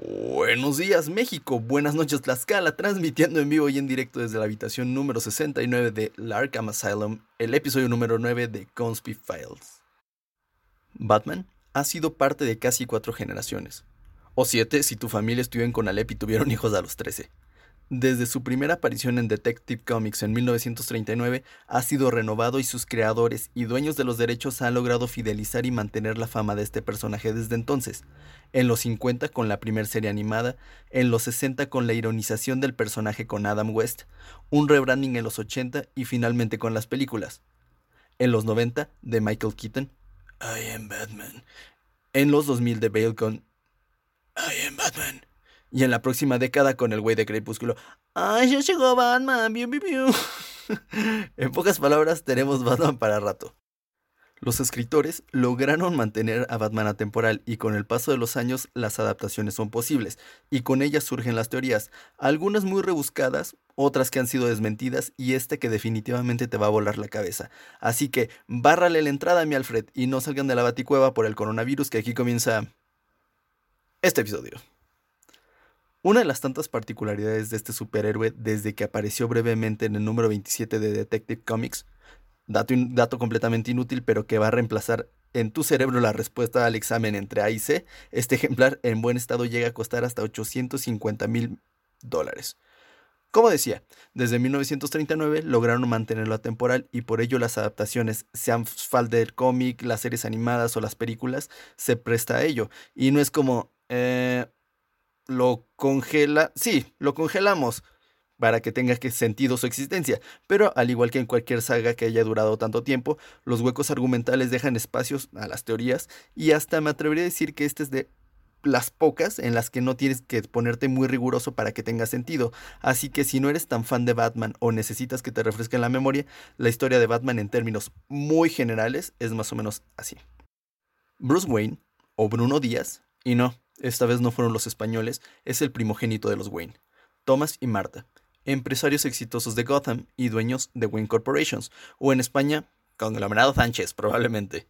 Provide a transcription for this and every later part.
Buenos días México, buenas noches Tlaxcala, transmitiendo en vivo y en directo desde la habitación número 69 de Larkham Asylum, el episodio número 9 de Conspi Files. Batman ha sido parte de casi cuatro generaciones, o siete si tu familia estuvo en Conalep y tuvieron hijos a los 13. Desde su primera aparición en Detective Comics en 1939, ha sido renovado y sus creadores y dueños de los derechos han logrado fidelizar y mantener la fama de este personaje desde entonces. En los 50 con la primera serie animada, en los 60 con la ironización del personaje con Adam West, un rebranding en los 80 y finalmente con las películas. En los 90 de Michael Keaton, I am Batman. En los 2000 de Bale con I am Batman. Y en la próxima década con el güey de Crepúsculo. ¡Ay, ya llegó Batman! ¡Biu, biu, biu! en pocas palabras, tenemos Batman para rato. Los escritores lograron mantener a Batman atemporal y con el paso de los años las adaptaciones son posibles y con ellas surgen las teorías, algunas muy rebuscadas, otras que han sido desmentidas y este que definitivamente te va a volar la cabeza. Así que bárrale la entrada a mi Alfred y no salgan de la baticueva por el coronavirus que aquí comienza este episodio. Una de las tantas particularidades de este superhéroe desde que apareció brevemente en el número 27 de Detective Comics, dato, dato completamente inútil pero que va a reemplazar en tu cerebro la respuesta al examen entre A y C, este ejemplar en buen estado llega a costar hasta 850 mil dólares. Como decía, desde 1939 lograron mantenerlo atemporal y por ello las adaptaciones, sean fal del cómic, las series animadas o las películas, se presta a ello. Y no es como, eh, lo congela, sí, lo congelamos para que tenga sentido su existencia, pero al igual que en cualquier saga que haya durado tanto tiempo, los huecos argumentales dejan espacios a las teorías y hasta me atrevería a decir que este es de las pocas en las que no tienes que ponerte muy riguroso para que tenga sentido. Así que si no eres tan fan de Batman o necesitas que te refresquen la memoria, la historia de Batman en términos muy generales es más o menos así. Bruce Wayne, o Bruno Díaz, y no, esta vez no fueron los españoles, es el primogénito de los Wayne, Thomas y Marta, empresarios exitosos de Gotham y dueños de Wayne Corporations, o en España, conglomerado Sánchez, probablemente.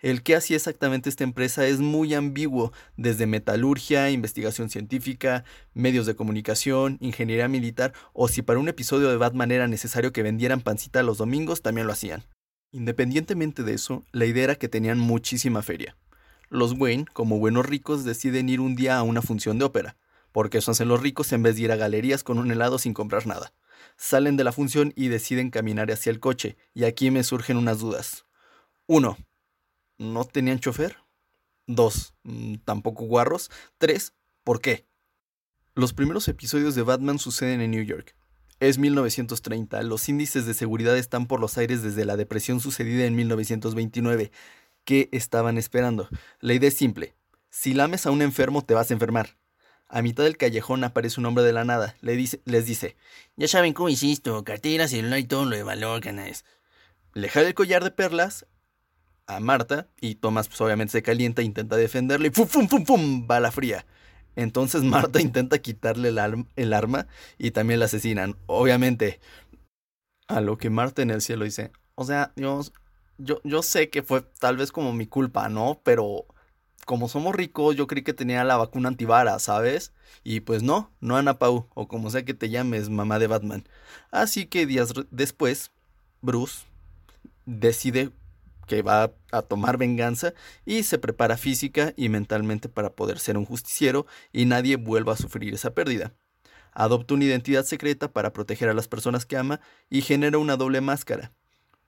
El que hacía exactamente esta empresa es muy ambiguo, desde metalurgia, investigación científica, medios de comunicación, ingeniería militar, o si para un episodio de Batman era necesario que vendieran pancita los domingos, también lo hacían. Independientemente de eso, la idea era que tenían muchísima feria. Los Wayne, como buenos ricos, deciden ir un día a una función de ópera, porque eso hacen los ricos en vez de ir a galerías con un helado sin comprar nada. Salen de la función y deciden caminar hacia el coche, y aquí me surgen unas dudas. 1. ¿No tenían chofer? 2. Mm, ¿Tampoco guarros? 3. ¿Por qué? Los primeros episodios de Batman suceden en New York. Es 1930, los índices de seguridad están por los aires desde la depresión sucedida en 1929 qué estaban esperando. La idea es simple. Si lames a un enfermo, te vas a enfermar. A mitad del callejón aparece un hombre de la nada. Le dice, les dice, ya saben cómo hiciste, cartera, celular y todo lo de valor, canales. Le jala el collar de perlas a Marta y Tomás pues obviamente se calienta, intenta defenderle y ¡fum, fum, fum, fum! Bala fría. Entonces Marta intenta quitarle el, el arma y también la asesinan. Obviamente. A lo que Marta en el cielo dice, o sea, Dios, yo, yo sé que fue tal vez como mi culpa, ¿no? Pero como somos ricos, yo creí que tenía la vacuna antivara, ¿sabes? Y pues no, no Ana Pau, o como sea que te llames, mamá de Batman. Así que días después, Bruce decide que va a tomar venganza y se prepara física y mentalmente para poder ser un justiciero y nadie vuelva a sufrir esa pérdida. Adopta una identidad secreta para proteger a las personas que ama y genera una doble máscara,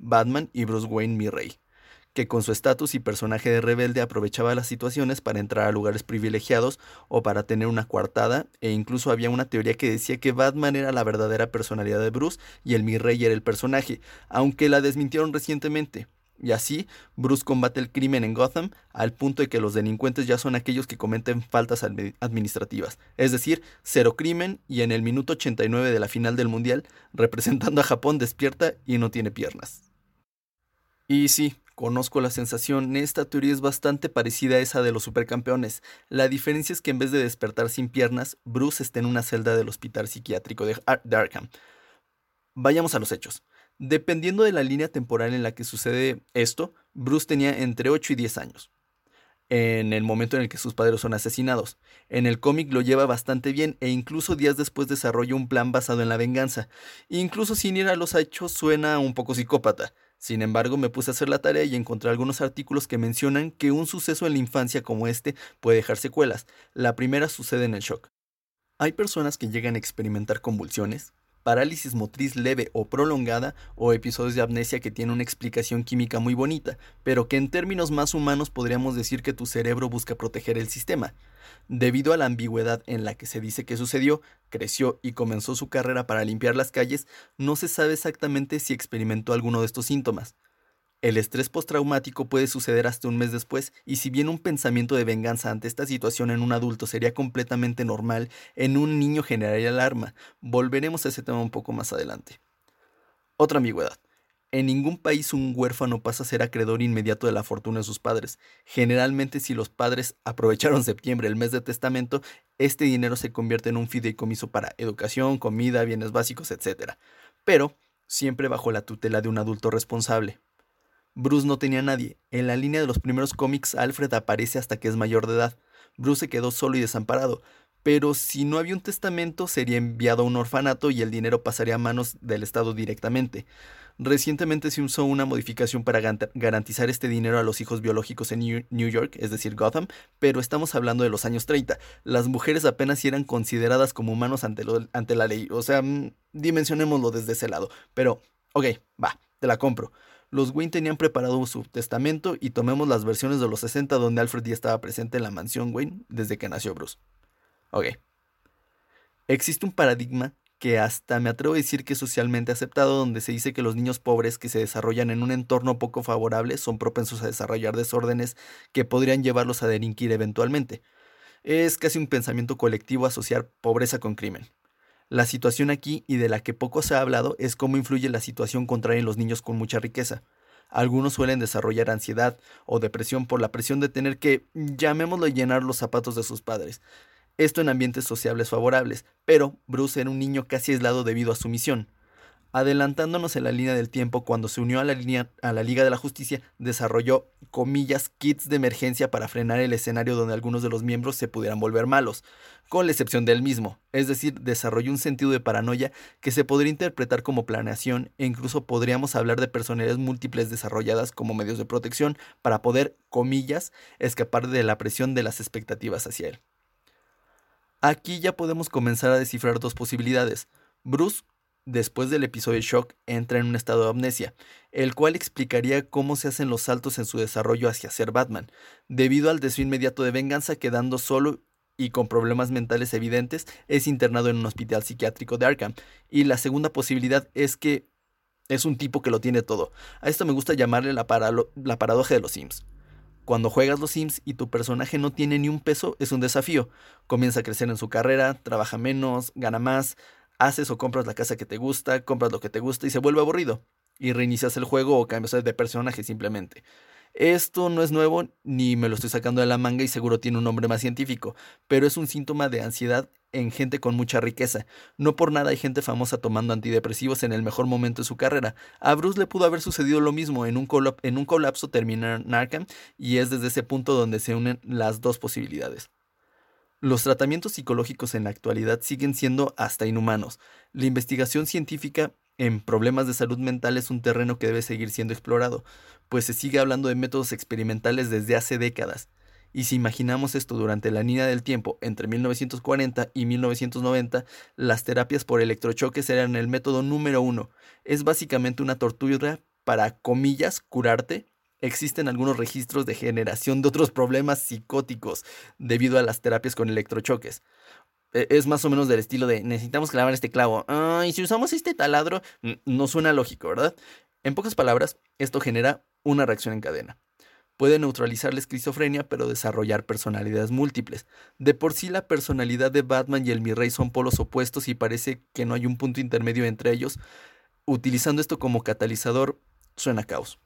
Batman y Bruce Wayne mi rey, que con su estatus y personaje de rebelde aprovechaba las situaciones para entrar a lugares privilegiados o para tener una coartada, e incluso había una teoría que decía que Batman era la verdadera personalidad de Bruce y el mi rey era el personaje, aunque la desmintieron recientemente. Y así, Bruce combate el crimen en Gotham al punto de que los delincuentes ya son aquellos que cometen faltas administrativas. Es decir, cero crimen y en el minuto 89 de la final del Mundial, representando a Japón despierta y no tiene piernas. Y sí, conozco la sensación, esta teoría es bastante parecida a esa de los supercampeones. La diferencia es que en vez de despertar sin piernas, Bruce está en una celda del hospital psiquiátrico de, Arkham. Vayamos a los hechos. Dependiendo de la línea temporal en la que sucede esto, Bruce tenía entre 8 y 10 años. en el momento en el que sus padres son asesinados. En el cómic lo lleva bastante bien e incluso días después desarrolla un plan basado en la venganza. Incluso sin ir a los hechos suena un poco psicópata. Sin embargo, me puse a hacer la tarea y encontré algunos artículos que mencionan que un suceso en la infancia como este puede dejar secuelas. La primera sucede en el shock. Hay personas que llegan a experimentar convulsiones, parálisis motriz leve o prolongada o episodios de amnesia que tienen una explicación química muy bonita, pero que en términos más humanos podríamos decir que tu cerebro busca proteger el sistema. Debido a la ambigüedad en la que se dice que sucedió, creció y comenzó su carrera para limpiar las calles, no se sabe exactamente si experimentó alguno de estos síntomas. El estrés postraumático puede suceder hasta un mes después, y si bien un pensamiento de venganza ante esta situación en un adulto sería completamente normal, en un niño generaría alarma. Volveremos a ese tema un poco más adelante. Otra ambigüedad. En ningún país un huérfano pasa a ser acreedor inmediato de la fortuna de sus padres. Generalmente si los padres aprovecharon septiembre, el mes de testamento, este dinero se convierte en un fideicomiso para educación, comida, bienes básicos, etc. Pero siempre bajo la tutela de un adulto responsable. Bruce no tenía nadie. En la línea de los primeros cómics, Alfred aparece hasta que es mayor de edad. Bruce se quedó solo y desamparado, pero si no había un testamento, sería enviado a un orfanato y el dinero pasaría a manos del Estado directamente. Recientemente se usó una modificación para garantizar este dinero a los hijos biológicos en New York, es decir, Gotham, pero estamos hablando de los años 30. Las mujeres apenas eran consideradas como humanos ante, ante la ley, o sea, mm, dimensionémoslo desde ese lado. Pero, ok, va, te la compro los Wayne tenían preparado su testamento y tomemos las versiones de los 60 donde Alfred ya estaba presente en la mansión Wayne desde que nació Bruce. Ok. Existe un paradigma que hasta me atrevo a decir que es socialmente aceptado donde se dice que los niños pobres que se desarrollan en un entorno poco favorable son propensos a desarrollar desórdenes que podrían llevarlos a delinquir eventualmente. Es casi un pensamiento colectivo asociar pobreza con crimen. La situación aquí, y de la que poco se ha hablado, es cómo influye la situación contraria en los niños con mucha riqueza. Algunos suelen desarrollar ansiedad o depresión por la presión de tener que, llamémoslo, llenar los zapatos de sus padres. Esto en ambientes sociables favorables, pero Bruce era un niño casi aislado debido a su misión. Adelantándonos en la línea del tiempo, cuando se unió a la, línea, a la Liga de la Justicia, desarrolló, comillas, kits de emergencia para frenar el escenario donde algunos de los miembros se pudieran volver malos, con la excepción del mismo, es decir, desarrolló un sentido de paranoia que se podría interpretar como planeación e incluso podríamos hablar de personalidades múltiples desarrolladas como medios de protección para poder, comillas, escapar de la presión de las expectativas hacia él. Aquí ya podemos comenzar a descifrar dos posibilidades. Bruce después del episodio Shock, entra en un estado de amnesia, el cual explicaría cómo se hacen los saltos en su desarrollo hacia ser Batman, debido al deseo inmediato de venganza, quedando solo y con problemas mentales evidentes, es internado en un hospital psiquiátrico de Arkham. Y la segunda posibilidad es que es un tipo que lo tiene todo. A esto me gusta llamarle la, la paradoja de los Sims. Cuando juegas los Sims y tu personaje no tiene ni un peso, es un desafío. Comienza a crecer en su carrera, trabaja menos, gana más, haces o compras la casa que te gusta, compras lo que te gusta y se vuelve aburrido. Y reinicias el juego o cambias de personaje simplemente. Esto no es nuevo ni me lo estoy sacando de la manga y seguro tiene un nombre más científico, pero es un síntoma de ansiedad en gente con mucha riqueza. No por nada hay gente famosa tomando antidepresivos en el mejor momento de su carrera. A Bruce le pudo haber sucedido lo mismo, en un, colapso termina Narcan y es desde ese punto donde se unen las dos posibilidades. Los tratamientos psicológicos en la actualidad siguen siendo hasta inhumanos. La investigación científica en problemas de salud mental es un terreno que debe seguir siendo explorado, pues se sigue hablando de métodos experimentales desde hace décadas. Y si imaginamos esto durante la línea del tiempo entre 1940 y 1990, las terapias por electrochoques eran el método número uno. Es básicamente una tortura para, comillas, curarte existen algunos registros de generación de otros problemas psicóticos debido a las terapias con electrochoques. E, es más o menos del estilo de necesitamos clavar este clavo. y si usamos este taladro, no suena lógico, ¿verdad? En pocas palabras, esto genera una reacción en cadena. Puede neutralizar la esquizofrenia, pero desarrollar personalidades múltiples. De por sí la personalidad de Batman y el Mirrey son polos opuestos y parece que no hay un punto intermedio entre ellos. Utilizando esto como catalizador, suena caos.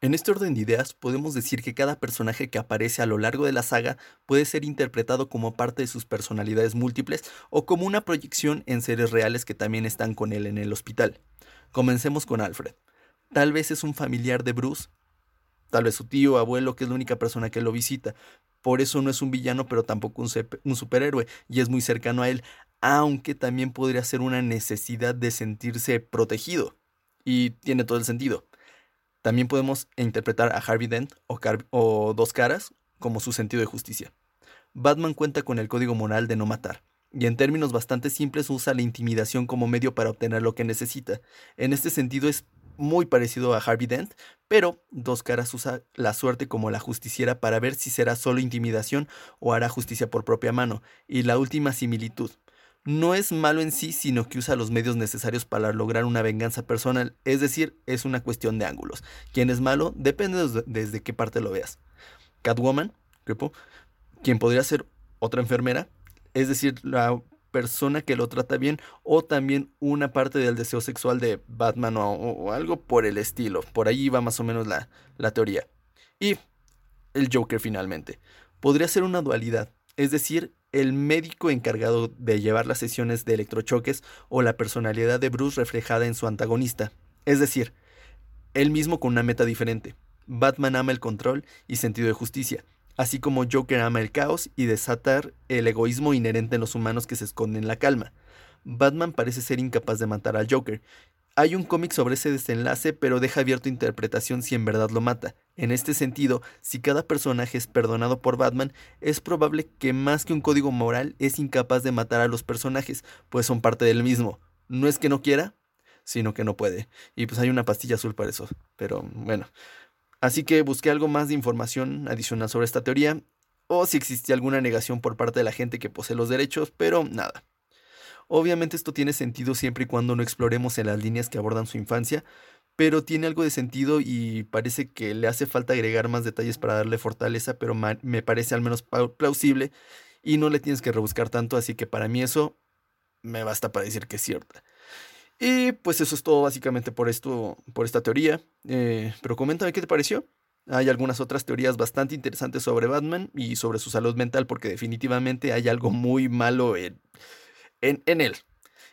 En este orden de ideas, podemos decir que cada personaje que aparece a lo largo de la saga puede ser interpretado como parte de sus personalidades múltiples o como una proyección en seres reales que también están con él en el hospital. Comencemos con Alfred. Tal vez es un familiar de Bruce, tal vez su tío, abuelo, que es la única persona que lo visita. Por eso no es un villano, pero tampoco un, un superhéroe, y es muy cercano a él, aunque también podría ser una necesidad de sentirse protegido. Y tiene todo el sentido. También podemos interpretar a Harvey Dent o, Dos Caras como su sentido de justicia. Batman cuenta con el código moral de no matar, y en términos bastante simples usa la intimidación como medio para obtener lo que necesita. En este sentido es muy parecido a Harvey Dent, pero Dos Caras usa la suerte como la justiciera para ver si será solo intimidación o hará justicia por propia mano. Y la última similitud. No es malo en sí, sino que usa los medios necesarios para lograr una venganza personal, es decir, es una cuestión de ángulos. Quién es malo depende desde qué parte lo veas. Catwoman, quien podría ser otra enfermera, es decir, la persona que lo trata bien o también una parte del deseo sexual de Batman o, algo por el estilo. Por ahí va más o menos la, la teoría. Y el Joker finalmente. Podría ser una dualidad, es decir, el médico encargado de llevar las sesiones de electrochoques o la personalidad de Bruce reflejada en su antagonista. Es decir, él mismo con una meta diferente. Batman ama el control y sentido de justicia, así como Joker ama el caos y desatar el egoísmo inherente en los humanos que se esconden en la calma. Batman parece ser incapaz de matar al Joker. Hay un cómic sobre ese desenlace, pero deja abierto interpretación si en verdad lo mata. En este sentido, si cada personaje es perdonado por Batman, es probable que más que un código moral es incapaz de matar a los personajes, pues son parte del mismo. No es que no quiera, sino que no puede. Y pues hay una pastilla azul para eso. Pero bueno. Así que busqué algo más de información adicional sobre esta teoría, o si existía alguna negación por parte de la gente que posee los derechos, pero nada. Obviamente esto tiene sentido siempre y cuando no exploremos en las líneas que abordan su infancia, pero tiene algo de sentido y parece que le hace falta agregar más detalles para darle fortaleza, pero me parece al menos plausible y no le tienes que rebuscar tanto, así que para mí eso me basta para decir que es cierta. Y pues eso es todo básicamente por esto, por esta teoría. Eh, pero coméntame qué te pareció. Hay algunas otras teorías bastante interesantes sobre Batman y sobre su salud mental, porque definitivamente hay algo muy malo en, en, en él.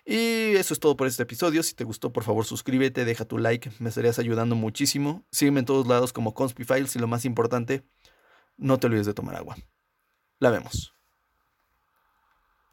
Y eso es todo por este episodio. Si te gustó, por favor suscríbete, deja tu like, me estarías ayudando muchísimo. Sígueme en todos lados como Conspy Files y lo más importante, no te olvides de tomar agua. La vemos.